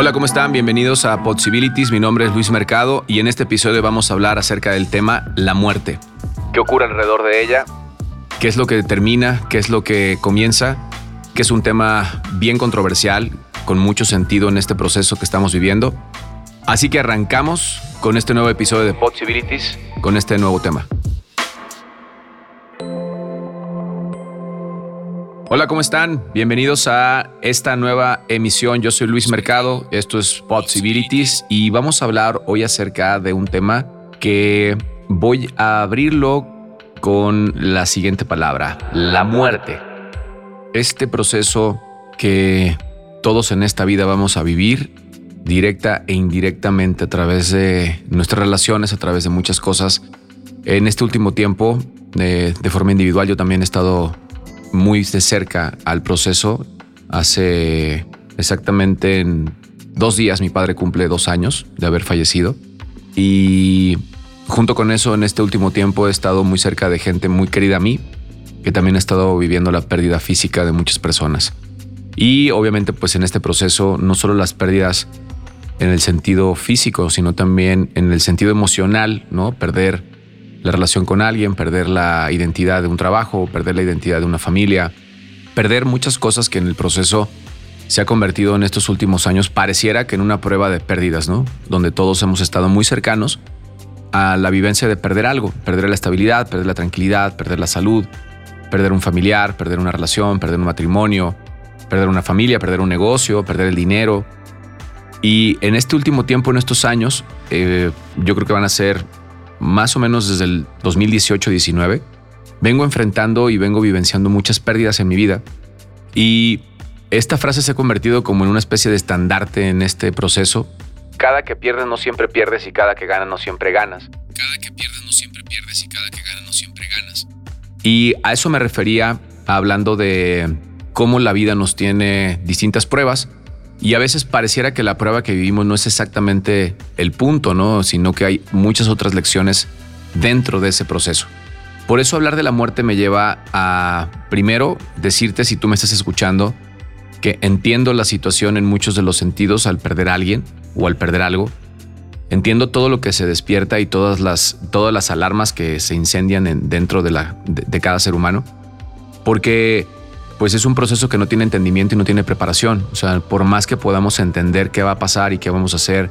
Hola, ¿cómo están? Bienvenidos a Possibilities. Mi nombre es Luis Mercado y en este episodio vamos a hablar acerca del tema la muerte. ¿Qué ocurre alrededor de ella? ¿Qué es lo que determina? ¿Qué es lo que comienza? Que es un tema bien controversial, con mucho sentido en este proceso que estamos viviendo. Así que arrancamos con este nuevo episodio de Possibilities, con este nuevo tema. Hola, ¿cómo están? Bienvenidos a esta nueva emisión. Yo soy Luis Mercado, esto es Possibilities y vamos a hablar hoy acerca de un tema que voy a abrirlo con la siguiente palabra, la muerte. Este proceso que todos en esta vida vamos a vivir directa e indirectamente a través de nuestras relaciones, a través de muchas cosas. En este último tiempo, de, de forma individual, yo también he estado muy de cerca al proceso. Hace exactamente en dos días mi padre cumple dos años de haber fallecido y junto con eso en este último tiempo he estado muy cerca de gente muy querida a mí que también ha estado viviendo la pérdida física de muchas personas. Y obviamente pues en este proceso no solo las pérdidas en el sentido físico, sino también en el sentido emocional, ¿no? Perder la relación con alguien, perder la identidad de un trabajo, perder la identidad de una familia, perder muchas cosas que en el proceso se ha convertido en estos últimos años, pareciera que en una prueba de pérdidas, ¿no? Donde todos hemos estado muy cercanos a la vivencia de perder algo, perder la estabilidad, perder la tranquilidad, perder la salud, perder un familiar, perder una relación, perder un matrimonio, perder una familia, perder un negocio, perder el dinero. Y en este último tiempo, en estos años, eh, yo creo que van a ser más o menos desde el 2018-19, vengo enfrentando y vengo vivenciando muchas pérdidas en mi vida. Y esta frase se ha convertido como en una especie de estandarte en este proceso. Cada que pierdes no siempre pierdes y cada que ganas no siempre ganas. Cada que pierdes no siempre pierdes y cada que ganas no siempre ganas. Y a eso me refería hablando de cómo la vida nos tiene distintas pruebas y a veces pareciera que la prueba que vivimos no es exactamente el punto, ¿no? Sino que hay muchas otras lecciones dentro de ese proceso. Por eso hablar de la muerte me lleva a, primero, decirte si tú me estás escuchando, que entiendo la situación en muchos de los sentidos al perder a alguien o al perder algo. Entiendo todo lo que se despierta y todas las, todas las alarmas que se incendian dentro de, la, de cada ser humano. Porque pues es un proceso que no tiene entendimiento y no tiene preparación. O sea, por más que podamos entender qué va a pasar y qué vamos a hacer,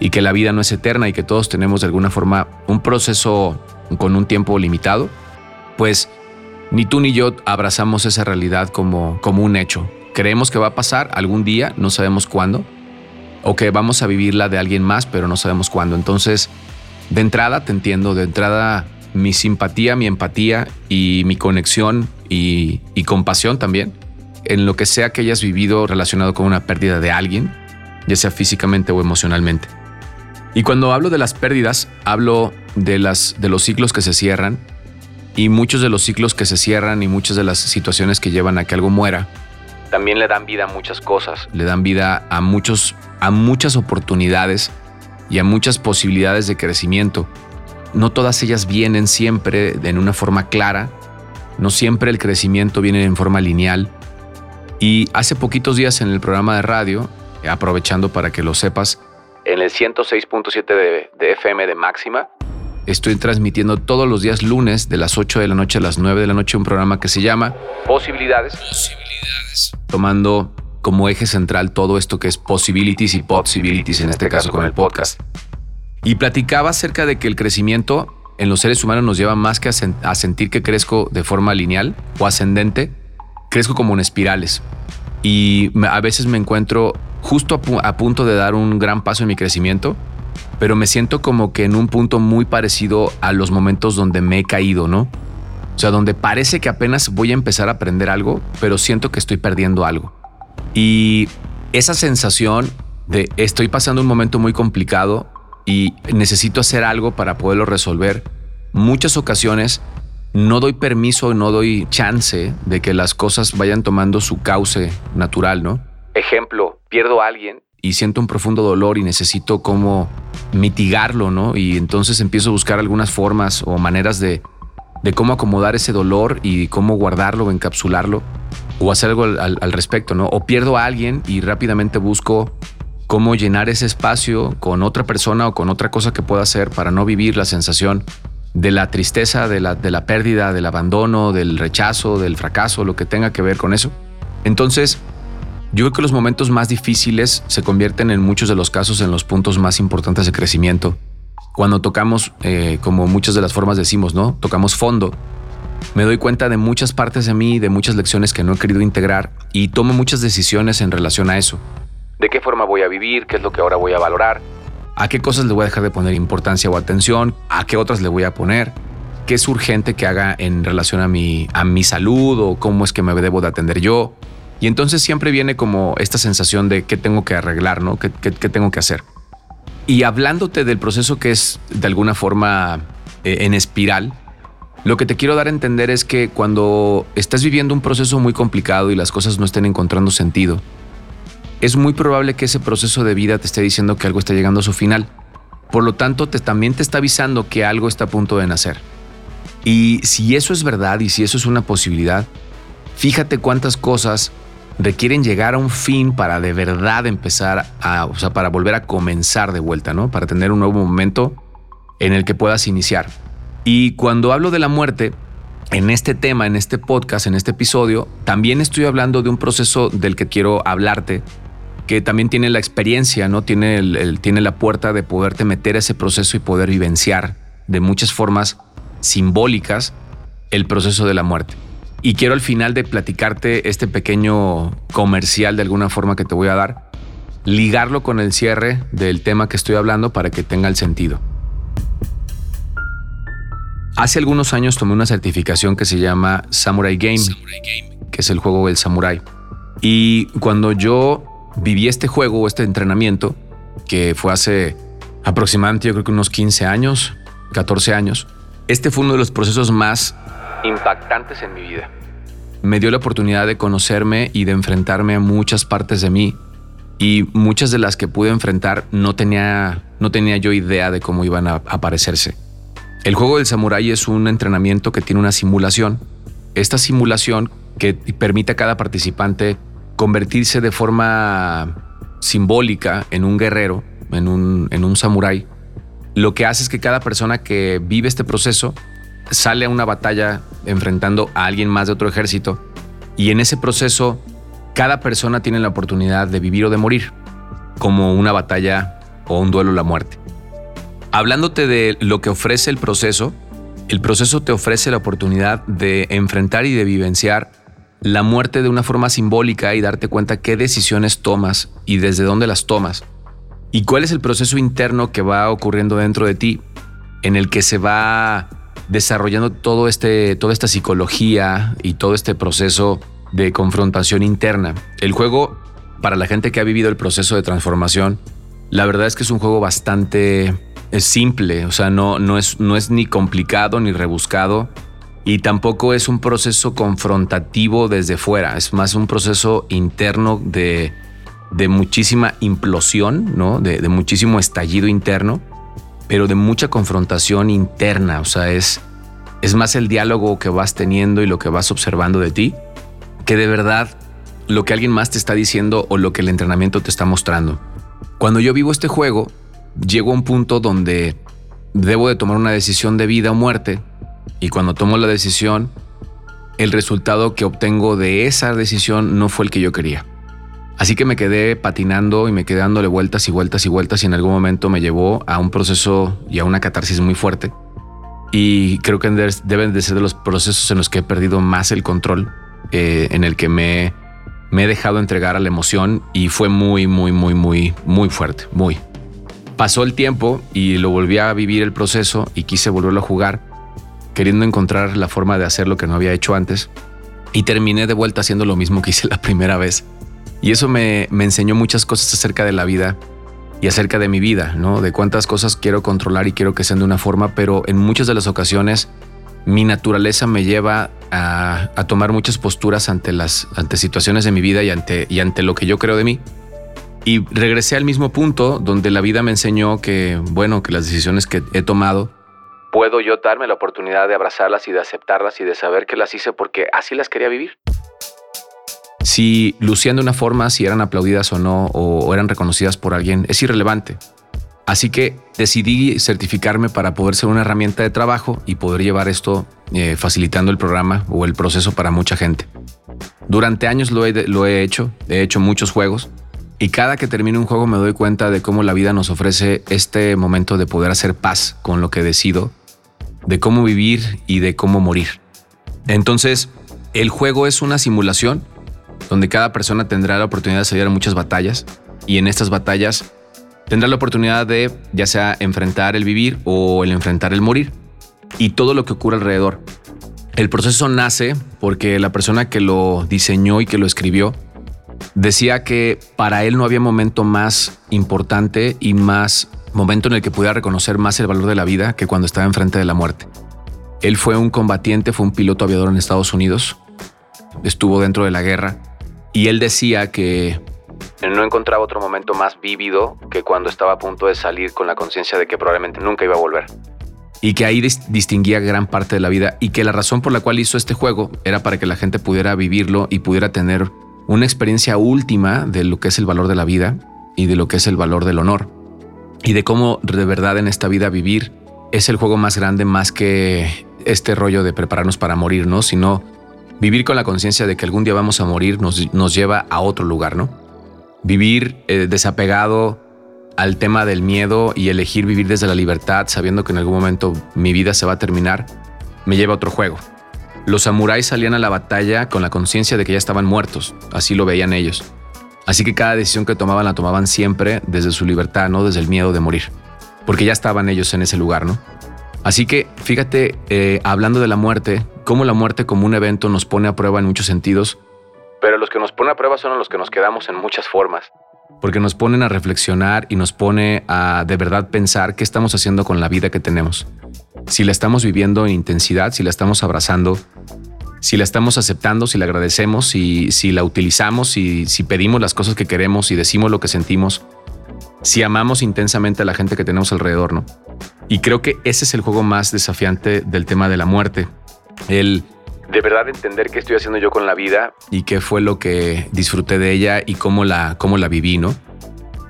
y que la vida no es eterna y que todos tenemos de alguna forma un proceso con un tiempo limitado, pues ni tú ni yo abrazamos esa realidad como, como un hecho. Creemos que va a pasar algún día, no sabemos cuándo, o que vamos a vivirla de alguien más, pero no sabemos cuándo. Entonces, de entrada te entiendo, de entrada mi simpatía, mi empatía y mi conexión y, compasión también en lo que sea que hayas vivido relacionado con una pérdida de alguien, ya sea físicamente o emocionalmente. Y cuando hablo de las pérdidas, hablo de, las, de los ciclos que se cierran y muchos de los ciclos que se cierran y muchas de las situaciones que llevan a que algo muera, también le dan vida a muchas cosas, le dan vida a, muchos, a muchas oportunidades y a muchas posibilidades de crecimiento no todas ellas vienen siempre en una forma clara, no siempre el crecimiento viene en forma lineal. Y hace poquitos días en el programa de radio, aprovechando para que lo sepas, en el 106.7 de, de, FM de Máxima, estoy transmitiendo todos los días lunes de las 8 de la noche a las 9 de la noche un programa que se llama Posibilidades. Posibilidades. Tomando como eje central todo esto que es possibilities y possibilities, en este caso con el podcast. Y platicaba acerca de que el crecimiento en los seres humanos nos lleva más que a, sentir que crezco de forma lineal o ascendente, crezco como en espirales. Y a veces me encuentro justo a, punto de dar un gran paso en mi crecimiento, pero me siento como que en un punto muy parecido a los momentos donde me he caído, ¿no? O sea, donde parece que apenas voy a empezar a aprender algo, pero siento que estoy perdiendo algo. Y esa sensación de estoy pasando un momento muy complicado y necesito hacer algo para poderlo resolver, muchas ocasiones no doy permiso, no doy chance de que las cosas vayan tomando su cauce natural, ¿no? Ejemplo, pierdo a alguien y siento un profundo dolor y necesito cómo mitigarlo, ¿no? Y entonces empiezo a buscar algunas formas o maneras de, de cómo acomodar ese dolor y cómo guardarlo o encapsularlo o hacer algo al, al respecto, ¿no? O pierdo a alguien y rápidamente busco cómo llenar ese espacio con otra persona o con otra cosa que pueda hacer para no vivir la sensación de la tristeza, de la, de la pérdida, del abandono, del rechazo, del fracaso, lo que tenga que ver con eso. Entonces, yo creo que los momentos más difíciles se convierten en muchos de los casos en los puntos más importantes de crecimiento. Cuando tocamos, eh, como muchas de las formas decimos, ¿no? Tocamos fondo. Me doy cuenta de muchas partes de mí, de muchas lecciones que no he querido integrar y tomo muchas decisiones en relación a eso. ¿De qué forma voy a vivir? ¿Qué es lo que ahora voy a valorar? ¿A qué cosas le voy a dejar de poner importancia o atención? ¿A qué otras le voy a poner? ¿Qué es urgente que haga en relación a mi, a mi salud o cómo es que me debo de atender yo? Y entonces siempre viene como esta sensación de qué tengo que arreglar, ¿no? ¿Qué, tengo que hacer? Y hablándote del proceso que es de alguna forma eh, en espiral, lo que te quiero dar a entender es que cuando estás viviendo un proceso muy complicado y las cosas no estén encontrando sentido, es muy probable que ese proceso de vida te esté diciendo que algo está llegando a su final. Por lo tanto, te, también te está avisando que algo está a punto de nacer. Y si eso es verdad y si eso es una posibilidad, fíjate cuántas cosas requieren llegar a un fin para de verdad empezar a, o sea, para volver a comenzar de vuelta, ¿no? Para tener un nuevo momento en el que puedas iniciar. Y cuando hablo de la muerte, en este tema, en este podcast, en este episodio, también estoy hablando de un proceso del que quiero hablarte que también tiene la experiencia, ¿no? Tiene, el, tiene la puerta de poderte meter a ese proceso y poder vivenciar de muchas formas simbólicas el proceso de la muerte. Y quiero al final de platicarte este pequeño comercial de alguna forma que te voy a dar, ligarlo con el cierre del tema que estoy hablando para que tenga el sentido. Hace algunos años tomé una certificación que se llama Samurai Game, que es el juego del samurai. Y cuando yo viví este juego o este entrenamiento, que fue hace aproximadamente yo creo que unos 15 años, 14 años, este fue uno de los procesos más impactantes en mi vida. Me dio la oportunidad de conocerme y de enfrentarme a muchas partes de mí y muchas de las que pude enfrentar no tenía, no tenía yo idea de cómo iban a aparecerse. El juego del samurái es un entrenamiento que tiene una simulación. Esta simulación que permite a cada participante convertirse de forma simbólica en un guerrero, en un, en un samurái, lo que hace es que cada persona que vive este proceso sale a una batalla enfrentando a alguien más de otro ejército y en ese proceso cada persona tiene la oportunidad de vivir o de morir, como una batalla o un duelo a la muerte. Hablándote de lo que ofrece el proceso, el proceso te ofrece la oportunidad de enfrentar y de vivenciar la muerte de una forma simbólica y darte cuenta qué decisiones tomas y desde dónde las tomas. Y cuál es el proceso interno que va ocurriendo dentro de ti en el que se va desarrollando todo este, toda esta psicología y todo este proceso de confrontación interna. El juego, para la gente que ha vivido el proceso de transformación, la verdad es que es un juego bastante simple, o sea, no, no, es, no es ni complicado ni rebuscado y tampoco es un proceso confrontativo desde fuera, es más un proceso interno de, muchísima implosión, ¿no? De, muchísimo estallido interno, pero de mucha confrontación interna, o sea, es, es más el diálogo que vas teniendo y lo que vas observando de ti, que de verdad lo que alguien más te está diciendo o lo que el entrenamiento te está mostrando. Cuando yo vivo este juego, llego a un punto donde debo de tomar una decisión de vida o muerte y cuando tomo la decisión, el resultado que obtengo de esa decisión no fue el que yo quería. Así que me quedé patinando y me quedé dándole vueltas y vueltas y vueltas y en algún momento me llevó a un proceso y a una catarsis muy fuerte. Y creo que deben de ser de los procesos en los que he perdido más el control, eh, en el que me, me he dejado entregar a la emoción y fue muy, muy, muy, muy, muy fuerte, muy. Pasó el tiempo y lo volví a vivir el proceso y quise volverlo a jugar queriendo encontrar la forma de hacer lo que no había hecho antes. Y terminé de vuelta haciendo lo mismo que hice la primera vez. Y eso me, enseñó muchas cosas acerca de la vida y acerca de mi vida, ¿no? De cuántas cosas quiero controlar y quiero que sean de una forma, pero en muchas de las ocasiones mi naturaleza me lleva a, tomar muchas posturas ante las ante situaciones de mi vida y ante, y ante lo que yo creo de mí. Y regresé al mismo punto donde la vida me enseñó que, bueno, que las decisiones que he tomado puedo yo darme la oportunidad de abrazarlas y de aceptarlas y de saber que las hice porque así las quería vivir. Si lucían de una forma, si eran aplaudidas o no, o eran reconocidas por alguien, es irrelevante. Así que decidí certificarme para poder ser una herramienta de trabajo y poder llevar esto eh, facilitando el programa o el proceso para mucha gente. Durante años lo he, lo he hecho, he hecho muchos juegos y cada que termino un juego me doy cuenta de cómo la vida nos ofrece este momento de poder hacer paz con lo que decido, de cómo vivir y de cómo morir. Entonces, el juego es una simulación donde cada persona tendrá la oportunidad de salir a muchas batallas y en estas batallas tendrá la oportunidad de ya sea enfrentar el vivir o el enfrentar el morir y todo lo que ocurre alrededor. El proceso nace porque la persona que lo diseñó y que lo escribió decía que para él no había momento más importante y más momento en el que pudiera reconocer más el valor de la vida que cuando estaba enfrente de la muerte. Él fue un combatiente, fue un piloto aviador en Estados Unidos, estuvo dentro de la guerra y él decía que no encontraba otro momento más vívido que cuando estaba a punto de salir con la conciencia de que probablemente nunca iba a volver. Y que ahí distinguía gran parte de la vida y que la razón por la cual hizo este juego era para que la gente pudiera vivirlo y pudiera tener una experiencia última de lo que es el valor de la vida y de lo que es el valor del honor. Y de cómo de verdad en esta vida vivir es el juego más grande más que este rollo de prepararnos para morir, ¿no? Sino vivir con la conciencia de que algún día vamos a morir nos, nos lleva a otro lugar, ¿no? Vivir eh, desapegado al tema del miedo y elegir vivir desde la libertad sabiendo que en algún momento mi vida se va a terminar, me lleva a otro juego. Los samuráis salían a la batalla con la conciencia de que ya estaban muertos, así lo veían ellos. Así que cada decisión que tomaban la tomaban siempre desde su libertad, no desde el miedo de morir, porque ya estaban ellos en ese lugar, ¿no? Así que fíjate, eh, hablando de la muerte, cómo la muerte como un evento nos pone a prueba en muchos sentidos, pero los que nos pone a prueba son los que nos quedamos en muchas formas. Porque nos ponen a reflexionar y nos pone a de verdad pensar qué estamos haciendo con la vida que tenemos. Si la estamos viviendo en intensidad, si la estamos abrazando, si la estamos aceptando, si la agradecemos, si, si la utilizamos, si, si pedimos las cosas que queremos y decimos lo que sentimos, si amamos intensamente a la gente que tenemos alrededor, ¿no? Y creo que ese es el juego más desafiante del tema de la muerte. El de verdad entender qué estoy haciendo yo con la vida y qué fue lo que disfruté de ella y cómo la, cómo la viví, ¿no?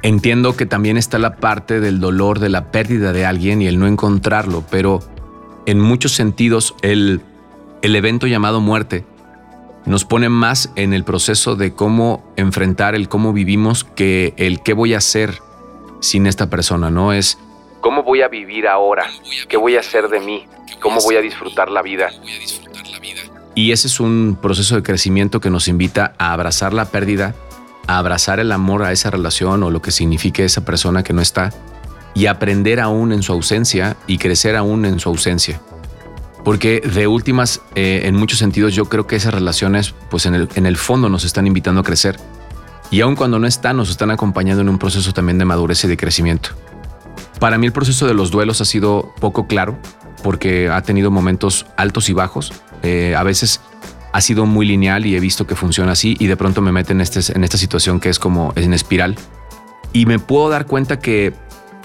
Entiendo que también está la parte del dolor de la pérdida de alguien y el no encontrarlo, pero en muchos sentidos el, el evento llamado muerte nos pone más en el proceso de cómo enfrentar el cómo vivimos que el qué voy a hacer sin esta persona, ¿no? Es cómo voy a vivir ahora, qué voy a hacer de mí, cómo voy a disfrutar la vida. Y ese es un proceso de crecimiento que nos invita a abrazar la pérdida, a abrazar el amor a esa relación o lo que signifique esa persona que no está y aprender aún en su ausencia y crecer aún en su ausencia. Porque de últimas, eh, en muchos sentidos, yo creo que esas relaciones, pues en el, en el fondo nos están invitando a crecer. Y aun cuando no están, nos están acompañando en un proceso también de madurez y de crecimiento. Para mí el proceso de los duelos ha sido poco claro porque ha tenido momentos altos y bajos, eh, a veces ha sido muy lineal y he visto que funciona así y de pronto me mete en, este, en esta situación que es como en espiral. Y me puedo dar cuenta que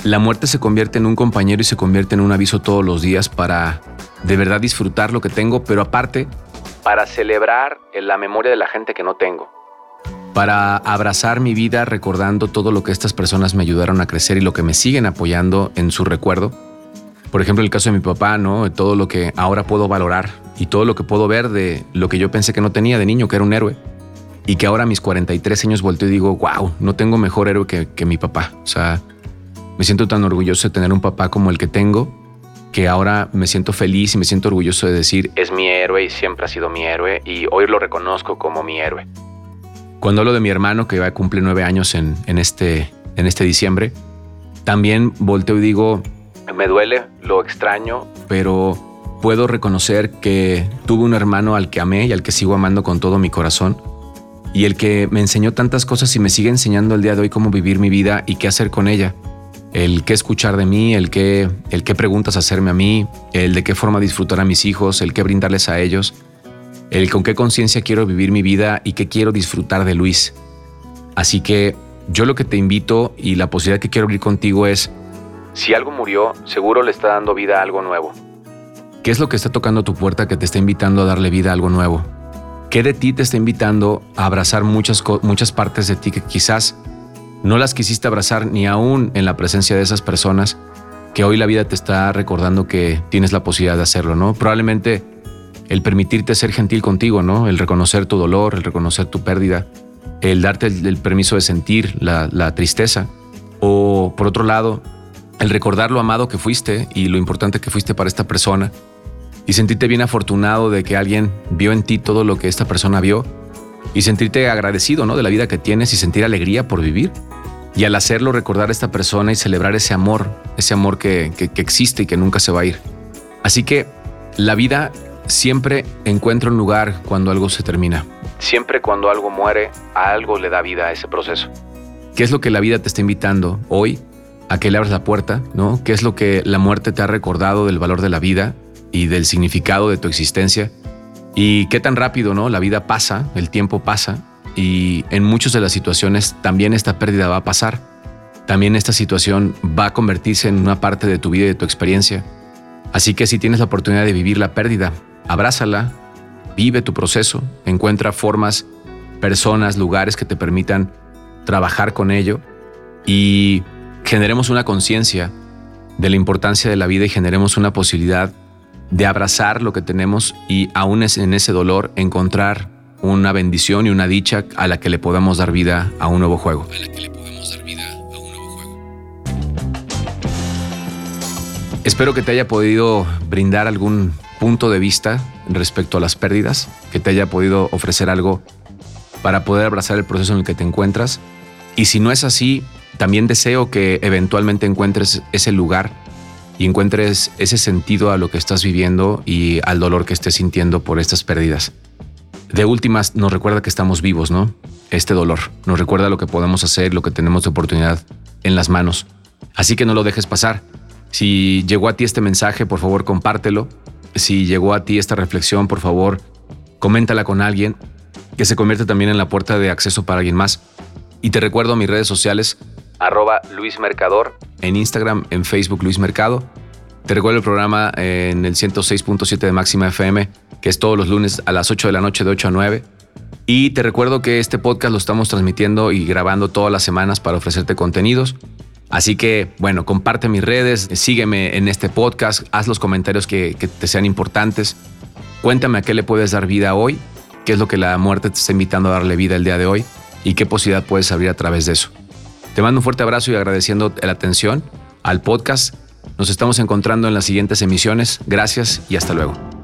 la muerte se convierte en un compañero y se convierte en un aviso todos los días para de verdad disfrutar lo que tengo, pero aparte para celebrar la memoria de la gente que no tengo. Para abrazar mi vida recordando todo lo que estas personas me ayudaron a crecer y lo que me siguen apoyando en su recuerdo por ejemplo, el caso de mi papá, ¿no? Todo lo que ahora puedo valorar y todo lo que puedo ver de lo que yo pensé que no tenía de niño, que era un héroe. Y que ahora a mis 43 años volteo y digo, wow, no tengo mejor héroe que, que mi papá. O sea, me siento tan orgulloso de tener un papá como el que tengo, que ahora me siento feliz y me siento orgulloso de decir, es mi héroe y siempre ha sido mi héroe y hoy lo reconozco como mi héroe. Cuando hablo de mi hermano, que va a cumplir nueve años en, en, este, en este diciembre, también volteo y digo, me duele, lo extraño, pero puedo reconocer que tuve un hermano al que amé y al que sigo amando con todo mi corazón, y el que me enseñó tantas cosas y me sigue enseñando el día de hoy cómo vivir mi vida y qué hacer con ella. El qué escuchar de mí, el qué, el qué preguntas hacerme a mí, el de qué forma disfrutar a mis hijos, el qué brindarles a ellos, el con qué conciencia quiero vivir mi vida y qué quiero disfrutar de Luis. Así que yo lo que te invito y la posibilidad que quiero abrir contigo es si algo murió, seguro le está dando vida a algo nuevo. ¿Qué es lo que está tocando tu puerta que te está invitando a darle vida a algo nuevo? ¿Qué de ti te está invitando a abrazar muchas, muchas partes de ti que quizás no las quisiste abrazar ni aún en la presencia de esas personas que hoy la vida te está recordando que tienes la posibilidad de hacerlo, ¿no? Probablemente el permitirte ser gentil contigo, ¿no? El reconocer tu dolor, el reconocer tu pérdida, el darte el, permiso de sentir la, la tristeza. O por otro lado, el recordar lo amado que fuiste y lo importante que fuiste para esta persona y sentirte bien afortunado de que alguien vio en ti todo lo que esta persona vio y sentirte agradecido ¿no? de la vida que tienes y sentir alegría por vivir. Y al hacerlo recordar a esta persona y celebrar ese amor, ese amor que, que existe y que nunca se va a ir. Así que la vida siempre encuentra un lugar cuando algo se termina. Siempre cuando algo muere, a algo le da vida a ese proceso. ¿Qué es lo que la vida te está invitando hoy a que le abras la puerta? ¿no? ¿Qué es lo que la muerte te ha recordado del valor de la vida y del significado de tu existencia? Y qué tan rápido, ¿no? La vida pasa, el tiempo pasa y en muchas de las situaciones también esta pérdida va a pasar. También esta situación va a convertirse en una parte de tu vida y de tu experiencia. Así que si tienes la oportunidad de vivir la pérdida, abrázala, vive tu proceso, encuentra formas, personas, lugares que te permitan trabajar con ello y generemos una conciencia de la importancia de la vida y generemos una posibilidad de abrazar lo que tenemos y aún en ese dolor encontrar una bendición y una dicha a la que le podamos dar vida a un nuevo juego. Espero que te haya podido brindar algún punto de vista respecto a las pérdidas, que te haya podido ofrecer algo para poder abrazar el proceso en el que te encuentras. Y si no es así, también deseo que eventualmente encuentres ese lugar y encuentres ese sentido a lo que estás viviendo y al dolor que estés sintiendo por estas pérdidas. De últimas, nos recuerda que estamos vivos, ¿no? Este dolor nos recuerda lo que podemos hacer, lo que tenemos de oportunidad en las manos. Así que no lo dejes pasar. Si llegó a ti este mensaje, por favor, compártelo si llegó a ti esta reflexión, por favor, coméntala con alguien que se convierte también en la puerta de acceso para alguien más. Y te recuerdo mis redes sociales, arroba Luis Mercador, en Instagram, en Facebook Luis Mercado. Te recuerdo el programa en el 106.7 de Máxima FM, que es todos los lunes a las 8 de la noche de 8 a 9. Y te recuerdo que este podcast lo estamos transmitiendo y grabando todas las semanas para ofrecerte contenidos. Así que, bueno, comparte mis redes, sígueme en este podcast, haz los comentarios que, te sean importantes. Cuéntame a qué le puedes dar vida hoy, qué es lo que la muerte te está invitando a darle vida el día de hoy y qué posibilidad puedes abrir a través de eso. Te mando un fuerte abrazo y agradeciendo la atención al podcast. Nos estamos encontrando en las siguientes emisiones. Gracias y hasta luego.